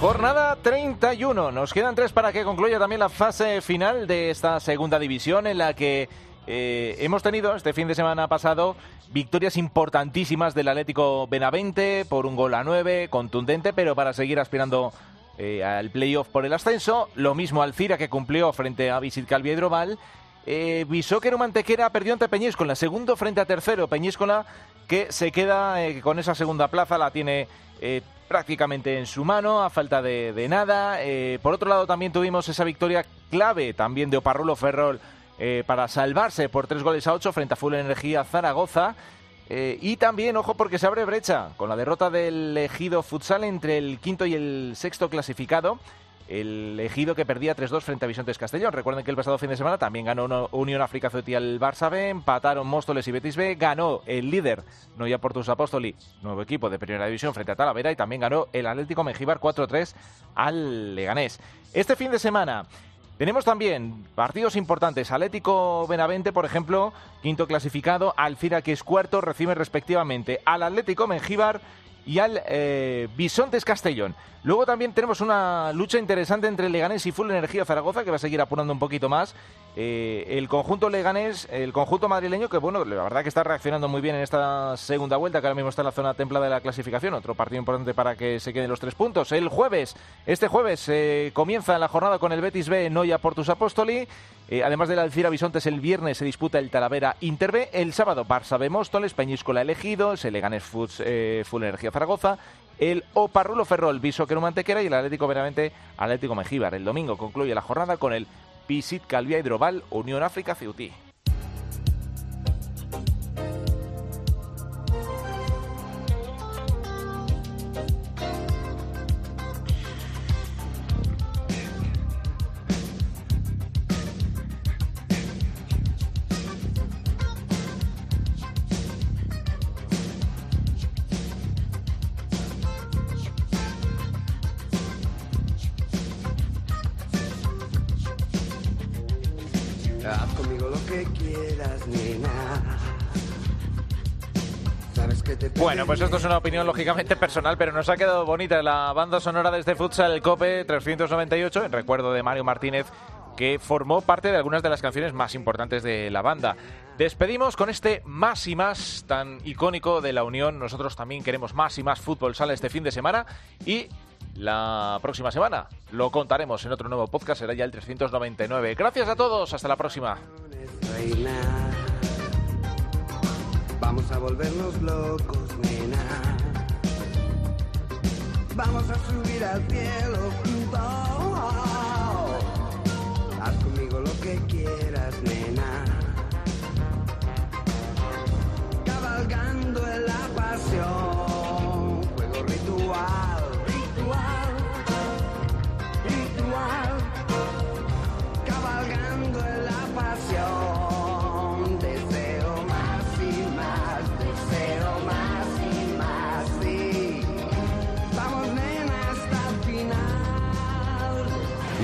Jornada 31. Nos quedan tres para que concluya también la fase final de esta segunda división en la que eh, hemos tenido este fin de semana pasado victorias importantísimas del Atlético Benavente por un gol a nueve, contundente, pero para seguir aspirando eh, al playoff por el ascenso. Lo mismo Alcira que cumplió frente a Visit Calviedroval. eh, Bisóquero Mantequera perdió ante Peñíscola, segundo frente a tercero. Peñíscola que se queda eh, con esa segunda plaza, la tiene eh, prácticamente en su mano, a falta de, nada. Eh, por otro lado, también tuvimos esa victoria clave también de Oparrulo Ferrol para salvarse por tres goles a ocho frente a Full Energía Zaragoza. y también, ojo, porque se abre brecha con la derrota del Ejido Futsal entre el quinto y el sexto clasificado el ejido que perdía 3-2 frente a Bisontes Castellón. Recuerden que el pasado fin de semana también ganó Unión África Ceutí al Barça B, empataron Móstoles y Betis B, ganó el líder Noia Portus Apóstoli, nuevo equipo de primera división frente a Talavera y también ganó el Atlético Mengíbar 4-3 al Leganés. Este fin de semana tenemos también partidos importantes. Atlético Benavente, por ejemplo, quinto clasificado. Alcira, que es cuarto, recibe respectivamente al Atlético Mengíbar y al eh, Bisontes Castellón. Luego también tenemos una lucha interesante entre Leganés y Full Energía Zaragoza, que va a seguir apurando un poquito más. Eh, el conjunto leganés, el conjunto madrileño, que bueno, la verdad que está reaccionando muy bien en esta segunda vuelta, que ahora mismo está en la zona templada de la clasificación. Otro partido importante para que se queden los tres puntos. El jueves, este jueves, eh, comienza la jornada con el Betis B, Noia Portus Apostoli. Eh, además del Alcira Bisontes, el viernes se disputa el Talavera Inter B. El sábado, Barça B Móstoles, Peñíscola elegido, el Leganés Full Energía Zaragoza el Oparrulo Ferrol, Bisóquero Mantequera y el Atlético Veramente Atlético Mejíbar. El domingo concluye la jornada con el Visit Calvia Hidroval Unión África Ceutí. Bueno, pues esto es una opinión lógicamente personal, pero nos ha quedado bonita la banda sonora de este futsal Cope 398, en recuerdo de Mario Martínez, que formó parte de algunas de las canciones más importantes de la banda. Despedimos con este más y más tan icónico de la Unión. Nosotros también queremos más y más fútbol sala este fin de semana y la próxima semana lo contaremos en otro nuevo podcast, será ya el 399. Gracias a todos, hasta la próxima. Vamos a volvernos locos, nena. Vamos a subir al cielo juntos. Haz conmigo lo que quieras, nena. Cabalgando en la pasión. Juego ritual,